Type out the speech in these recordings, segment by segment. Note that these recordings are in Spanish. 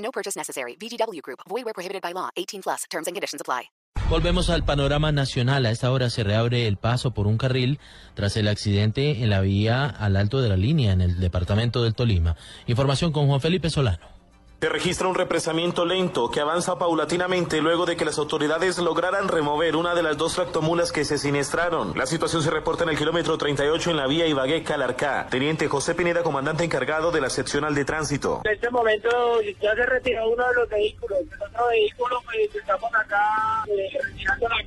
No purchase necessary. VGW Group. Void where prohibited by law. 18 plus. Terms and conditions apply. Volvemos al panorama nacional. A esta hora se reabre el paso por un carril tras el accidente en la vía al alto de la línea en el departamento del Tolima. Información con Juan Felipe Solano. Se registra un represamiento lento que avanza paulatinamente luego de que las autoridades lograran remover una de las dos tractomulas que se siniestraron. La situación se reporta en el kilómetro 38 en la vía Ibagué-Calarcá. Teniente José Pineda, comandante encargado de la seccional de tránsito. En este momento ya se retiró uno de los vehículos. Otro vehículo, pues estamos acá eh, retirando la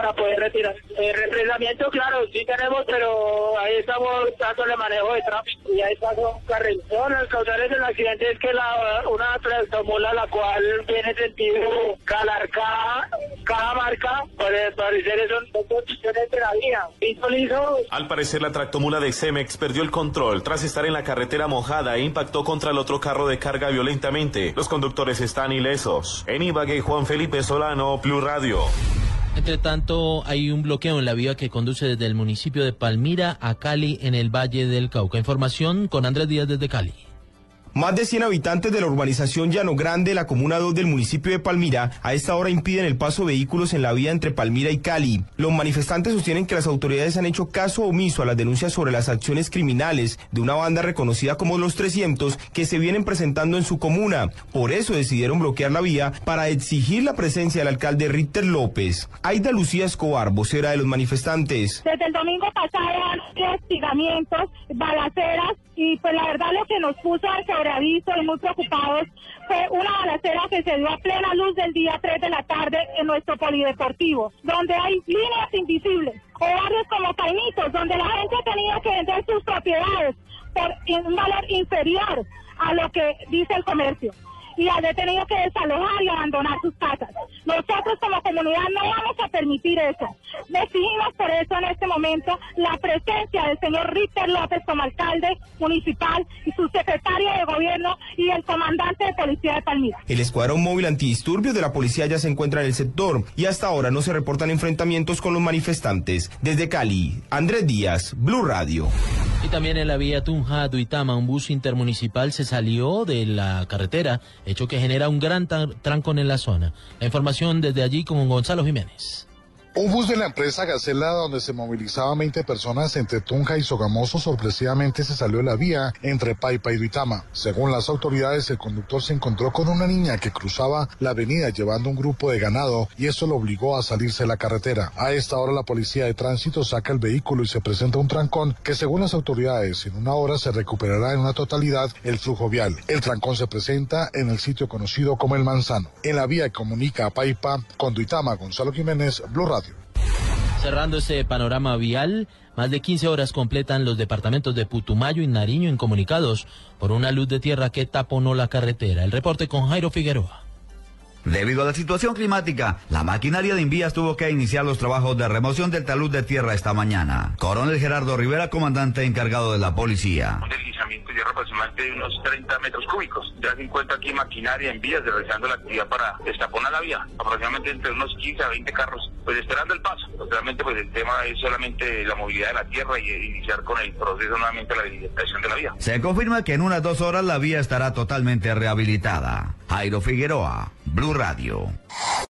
para poder retirar. El claro, sí tenemos, pero ahí estamos dándole manejo de tráfico y ahí pasó un carril. Las causales del accidente es que la, una tractomula la cual tiene sentido Calarcá, cada marca, pues parecer son dos condiciones de la vía. Liso. Al parecer, la tractomula de Cemex perdió el control tras estar en la carretera mojada e impactó contra el otro carro de carga violentamente. Los conductores están ilesos. En Ibagué, Juan Felipe Solano, Blue Radio. Entre tanto, hay un bloqueo en la vía que conduce desde el municipio de Palmira a Cali en el Valle del Cauca. Información con Andrés Díaz desde Cali. Más de 100 habitantes de la urbanización Llano Grande, la comuna 2 del municipio de Palmira, a esta hora impiden el paso de vehículos en la vía entre Palmira y Cali. Los manifestantes sostienen que las autoridades han hecho caso omiso a las denuncias sobre las acciones criminales de una banda reconocida como Los 300 que se vienen presentando en su comuna. Por eso decidieron bloquear la vía para exigir la presencia del alcalde Ritter López. Aida Lucía Escobar, vocera de los manifestantes. Desde el domingo pasado han hostigamientos, balaceras y pues la verdad lo que nos puso al y muy preocupados fue una balacera que se dio a plena luz del día 3 de la tarde en nuestro polideportivo, donde hay líneas invisibles, o barrios como Caimitos, donde la gente tenía que vender sus propiedades por un valor inferior a lo que dice el comercio y ha tenido que desalojar y abandonar sus casas. Nosotros como comunidad no vamos a permitir eso. Decidimos por eso en este momento la presencia del señor Ritter López como alcalde municipal y su secretario de gobierno y el comandante de policía de Palmira. El escuadrón móvil antidisturbios de la policía ya se encuentra en el sector y hasta ahora no se reportan enfrentamientos con los manifestantes. Desde Cali, Andrés Díaz, Blue Radio. Y también en la vía Tunja Duitama, un bus intermunicipal se salió de la carretera, hecho que genera un gran trancón en la zona. La información desde allí con Gonzalo Jiménez. Un bus de la empresa Gacela, donde se movilizaban 20 personas entre Tunja y Sogamoso, sorpresivamente se salió de la vía entre Paipa y Duitama. Según las autoridades, el conductor se encontró con una niña que cruzaba la avenida llevando un grupo de ganado y eso lo obligó a salirse de la carretera. A esta hora, la policía de tránsito saca el vehículo y se presenta un trancón que, según las autoridades, en una hora se recuperará en una totalidad el flujo vial. El trancón se presenta en el sitio conocido como El Manzano, en la vía que comunica a Paipa con Duitama. Gonzalo Jiménez, Blue Radio. Cerrando este panorama vial, más de 15 horas completan los departamentos de Putumayo y Nariño incomunicados por una luz de tierra que taponó la carretera. El reporte con Jairo Figueroa. Debido a la situación climática, la maquinaria de Invías tuvo que iniciar los trabajos de remoción del talud de tierra esta mañana. Coronel Gerardo Rivera, comandante encargado de la policía. Aproximadamente unos 30 metros cúbicos. Ya se encuentra aquí maquinaria en vías realizando la actividad para destaponar la vía. Aproximadamente entre unos 15 a 20 carros, pues esperando el paso. Realmente pues el tema es solamente la movilidad de la tierra y iniciar con el proceso nuevamente la habilitación de la vía. Se confirma que en unas dos horas la vía estará totalmente rehabilitada. Jairo Figueroa, Blue Radio.